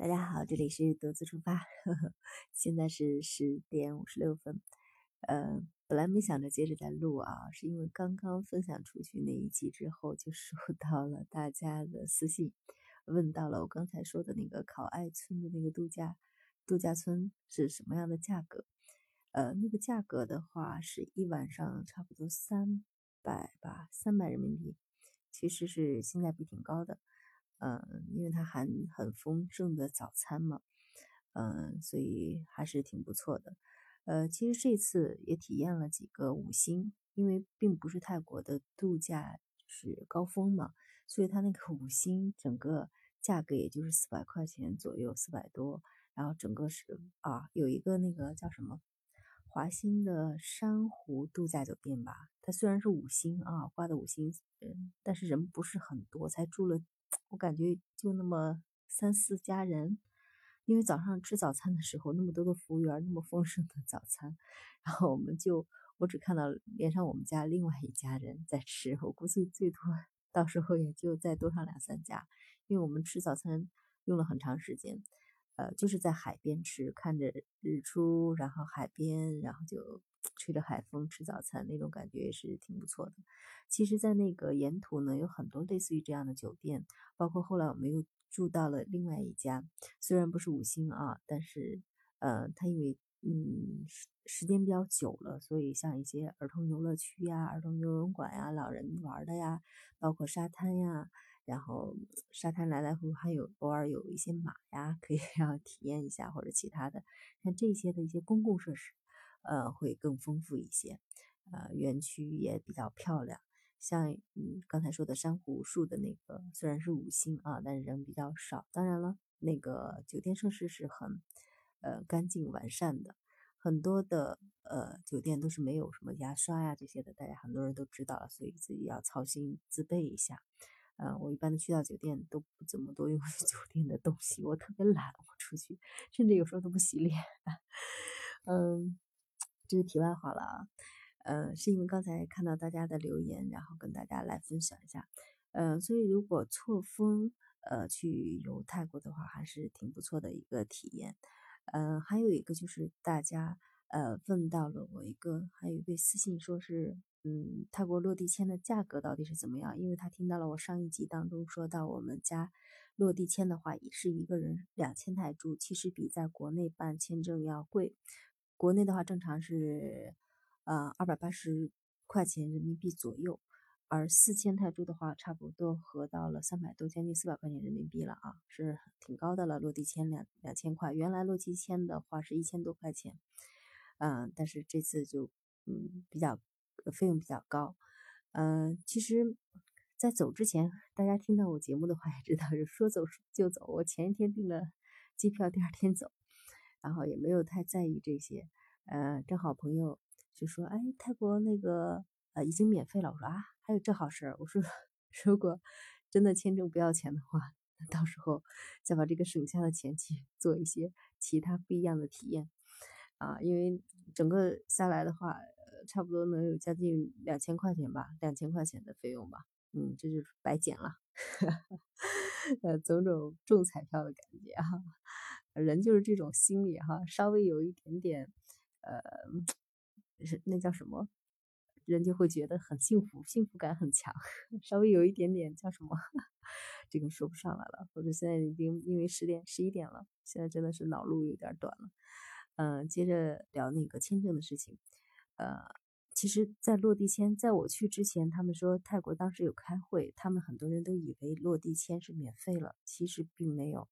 大家好，这里是独自出发，呵 呵现在是十点五十六分。呃，本来没想着接着再录啊，是因为刚刚分享出去那一集之后，就收 到了大家的私信，问到了我刚才说的那个考爱村的那个度假度假村是什么样的价格。呃，那个价格的话，是一晚上差不多三百吧，三百人民币，其实是性价比挺高的。嗯，因为它含很丰盛的早餐嘛，嗯，所以还是挺不错的。呃，其实这次也体验了几个五星，因为并不是泰国的度假是高峰嘛，所以它那个五星整个价格也就是四百块钱左右，四百多。然后整个是啊，有一个那个叫什么华兴的珊瑚度假酒店吧，它虽然是五星啊，挂的五星，嗯，但是人不是很多，才住了。我感觉就那么三四家人，因为早上吃早餐的时候那么多的服务员，那么丰盛的早餐，然后我们就我只看到连上我们家另外一家人在吃，我估计最多到时候也就再多上两三家，因为我们吃早餐用了很长时间，呃，就是在海边吃，看着日出，然后海边，然后就。吹着海风吃早餐那种感觉也是挺不错的。其实，在那个沿途呢，有很多类似于这样的酒店，包括后来我们又住到了另外一家，虽然不是五星啊，但是呃，它因为嗯时间比较久了，所以像一些儿童游乐区呀、儿童游泳馆呀、老人玩的呀，包括沙滩呀，然后沙滩来来回回还有偶尔有一些马呀，可以 让体验一下或者其他的，像这些的一些公共设施。呃，会更丰富一些，呃，园区也比较漂亮。像嗯刚才说的珊瑚树的那个，虽然是五星啊，但是人比较少。当然了，那个酒店设施是很呃干净完善的，很多的呃酒店都是没有什么牙刷呀这些的，大家很多人都知道了，所以自己要操心自备一下。呃，我一般的去到酒店都不怎么多用 酒店的东西，我特别懒，我出去甚至有时候都不洗脸，嗯。这是题外话了啊，呃，是因为刚才看到大家的留言，然后跟大家来分享一下，呃，所以如果错峰呃去游泰国的话，还是挺不错的一个体验，呃，还有一个就是大家呃问到了我一个，还有一位私信说是，嗯，泰国落地签的价格到底是怎么样？因为他听到了我上一集当中说到我们家落地签的话，也是一个人两千泰铢，其实比在国内办签证要贵。国内的话，正常是，呃，二百八十块钱人民币左右，而四千泰铢的话，差不多合到了三百多，将近四百块钱人民币了啊，是挺高的了。落地签两两千块，原来落地签的话是一千多块钱，嗯，但是这次就，嗯，比较费用比较高，嗯，其实，在走之前，大家听到我节目的话也知道，是说走就走，我前一天订了机票，第二天走。然后也没有太在意这些，呃，正好朋友就说：“哎，泰国那个呃已经免费了。”我说：“啊，还有这好事儿。”我说：“ 如果真的签证不要钱的话，到时候再把这个省下的钱去做一些其他不一样的体验啊，因为整个下来的话，差不多能有将近两千块钱吧，两千块钱的费用吧，嗯，这就是白捡了，呃，种种中彩票的感觉哈。”人就是这种心理哈，稍微有一点点，呃，是那叫什么，人就会觉得很幸福，幸福感很强。稍微有一点点叫什么，这个说不上来了。或者现在已经因为十点十一点了，现在真的是脑路有点短了。嗯，接着聊那个签证的事情。呃，其实，在落地签，在我去之前，他们说泰国当时有开会，他们很多人都以为落地签是免费了，其实并没有。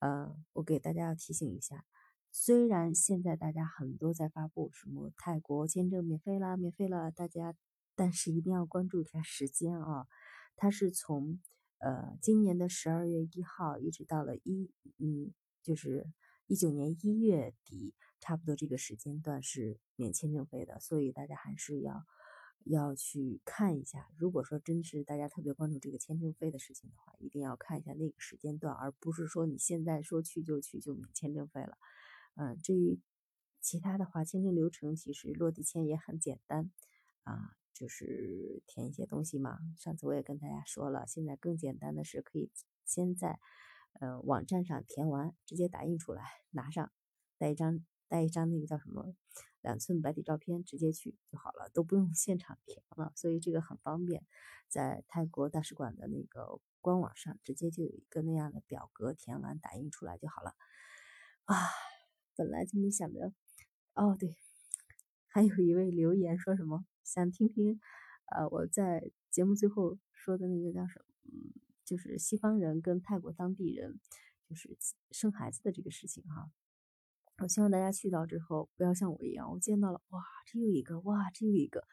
呃，我给大家要提醒一下，虽然现在大家很多在发布什么泰国签证免费啦，免费了，大家，但是一定要关注一下时间啊，它是从呃今年的十二月一号一直到了一嗯，就是一九年一月底，差不多这个时间段是免签证费的，所以大家还是要。要去看一下，如果说真是大家特别关注这个签证费的事情的话，一定要看一下那个时间段，而不是说你现在说去就去就免签证费了。嗯，至于其他的话，签证流程其实落地签也很简单啊，就是填一些东西嘛。上次我也跟大家说了，现在更简单的是可以先在呃网站上填完，直接打印出来拿上，带一张带一张那个叫什么两寸白底照片，直接去就好了，都不用现场填了，所以这个很方便，在泰国大使馆的那个官网上直接就有一个那样的表格，填完打印出来就好了。啊，本来就没想着，哦对，还有一位留言说什么想听听，呃我在节目最后说的那个叫什么？嗯，就是西方人跟泰国当地人，就是生孩子的这个事情哈。我希望大家去到之后，不要像我一样，我见到了，哇，这又一个，哇，这又一个，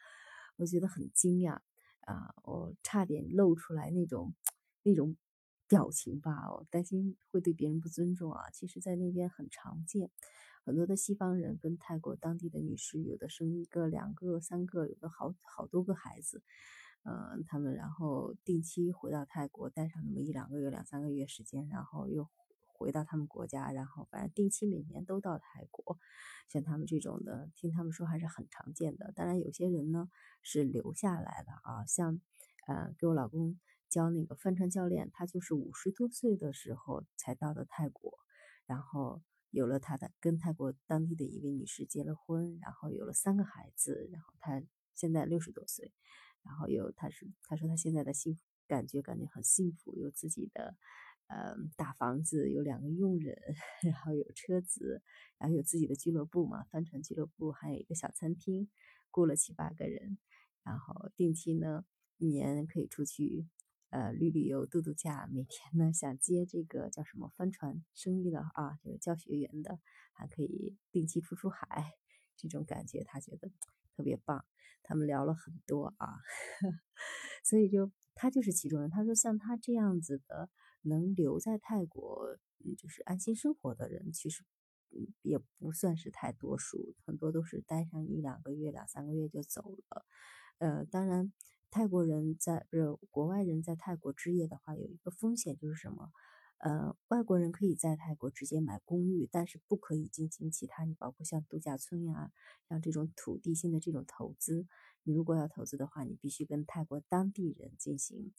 我觉得很惊讶啊，我差点露出来那种那种表情吧，我担心会对别人不尊重啊。其实，在那边很常见，很多的西方人跟泰国当地的女士，有的生一个、两个、三个，有的好好多个孩子。嗯，他们然后定期回到泰国，待上那么一两个月、两三个月时间，然后又回到他们国家，然后反正定期每年都到泰国。像他们这种的，听他们说还是很常见的。当然，有些人呢是留下来的啊，像呃给我老公教那个帆船教练，他就是五十多岁的时候才到的泰国，然后有了他的跟泰国当地的一位女士结了婚，然后有了三个孩子，然后他现在六十多岁。然后有，他是他说他现在的幸福感觉感觉很幸福，有自己的呃大房子，有两个佣人，然后有车子，然后有自己的俱乐部嘛，帆船俱乐部，还有一个小餐厅，雇了七八个人，然后定期呢一年可以出去呃旅旅游、度度假，每天呢想接这个叫什么帆船生意的啊，就是教学员的，还可以定期出出海，这种感觉他觉得特别棒。他们聊了很多啊，所以就他就是其中人。他说像他这样子的能留在泰国，就是安心生活的人，其实也不算是太多数，很多都是待上一两个月、两三个月就走了。呃，当然泰国人在不是国外人在泰国置业的话，有一个风险就是什么？呃，外国人可以在泰国直接买公寓，但是不可以进行其他，你包括像度假村呀，像这种土地性的这种投资。你如果要投资的话，你必须跟泰国当地人进行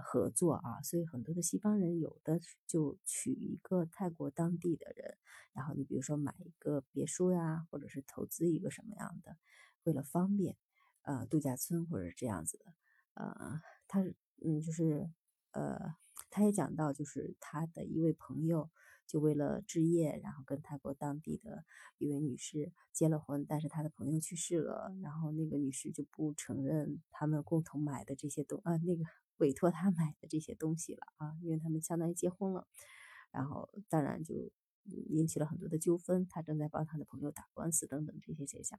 合作啊。所以很多的西方人有的就娶一个泰国当地的人，然后你比如说买一个别墅呀，或者是投资一个什么样的，为了方便，呃，度假村或者这样子的，呃，他嗯就是呃。他也讲到，就是他的一位朋友，就为了置业，然后跟泰国当地的一位女士结了婚，但是他的朋友去世了，然后那个女士就不承认他们共同买的这些东啊，那个委托他买的这些东西了啊，因为他们相当于结婚了，然后当然就引起了很多的纠纷，他正在帮他的朋友打官司等等这些现象。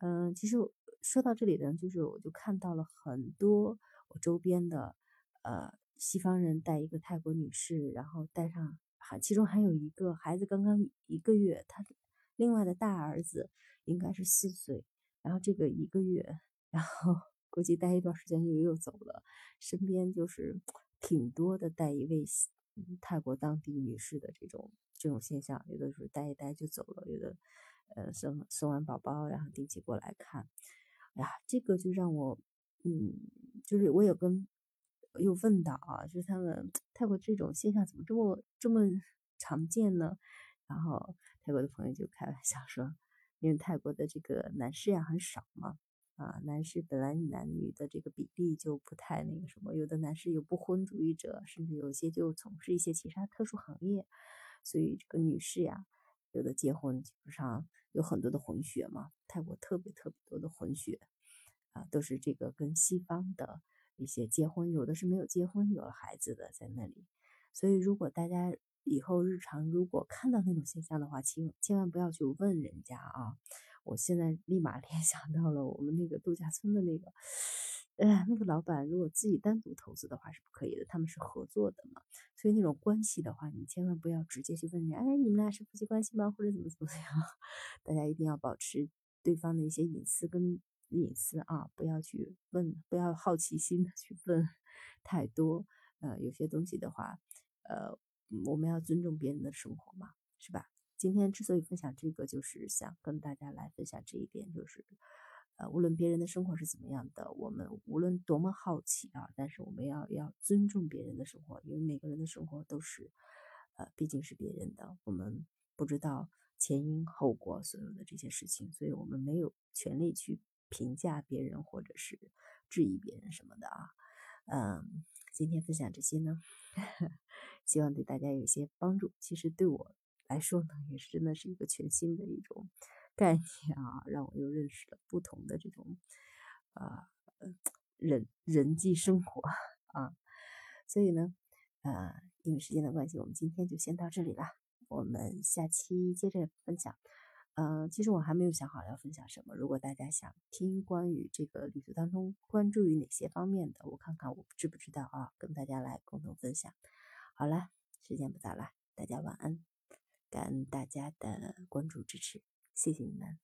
嗯，其实说到这里呢，就是我就看到了很多我周边的呃。西方人带一个泰国女士，然后带上还其中还有一个孩子刚刚一个月，他另外的大儿子应该是四岁，然后这个一个月，然后估计待一段时间又又走了，身边就是 挺多的带一位泰国当地女士的这种这种现象，有的时候待一待就走了，有的呃生生完宝宝然后定期过来看，哎呀，这个就让我嗯，就是我有跟。又问到啊，就是他们泰国这种现象怎么这么这么 常见呢？然后泰国的朋友就开玩笑说，因为泰国的这个男士呀很少嘛，啊，男士本来男女的这个比例就不太那个什么，有的男士有不婚主义者，甚至有些就从事一些其他特殊行业，所以这个女士呀，有的结婚基本上有很多的混血嘛，泰国特别特别多的混血，啊，都是这个跟西方的。一些结婚，有的是没有结婚有了孩子的在那里，所以如果大家以后日常如果看到那种现象的话，千千万不要去问人家啊！我现在立马 联想到了我们那个度假村的那个，呃，那个老板如果自己单独投资的话是不可以的，他们是合作的嘛，所以那种关系的话，你千万不要直接去问人，哎，你们俩是夫妻关系吗？或者怎么怎么样？大家一定要保持对方的一些隐私跟。隐私啊，不要去问，不要好奇心的去问太多。呃，有些东西的话，呃，我们要尊重别人的生活嘛，是吧？今天之所以分享这个，就是想跟大家来分享这一点，就是呃，无论别人的生活是怎么样的，我们无论多么好奇啊，但是我们要要尊重别人的生活，因为每个人的生活都是呃，毕竟是别人的，我们不知道前因后果，所有的这些事情，所以我们没有权利去评价别人或者是质疑别人什么的啊。嗯，今天分享这些呢，希望对大家有些帮助。其实对我来说呢，也是真的是一个全新的一种 概念啊，让我又认识了不同的这种啊人人际生活啊。所以呢，呃，因为时间的关系，我们今天就先到这里了。我们下期接着分享。嗯，其实我还没有想好要分享什么。如果大家想听关于这个旅途当中关注于哪些方面的，我看看我知不知道啊，跟大家来共同分享。好了，时间不早了，大家晚安。感恩大家的关注支持，谢谢你们。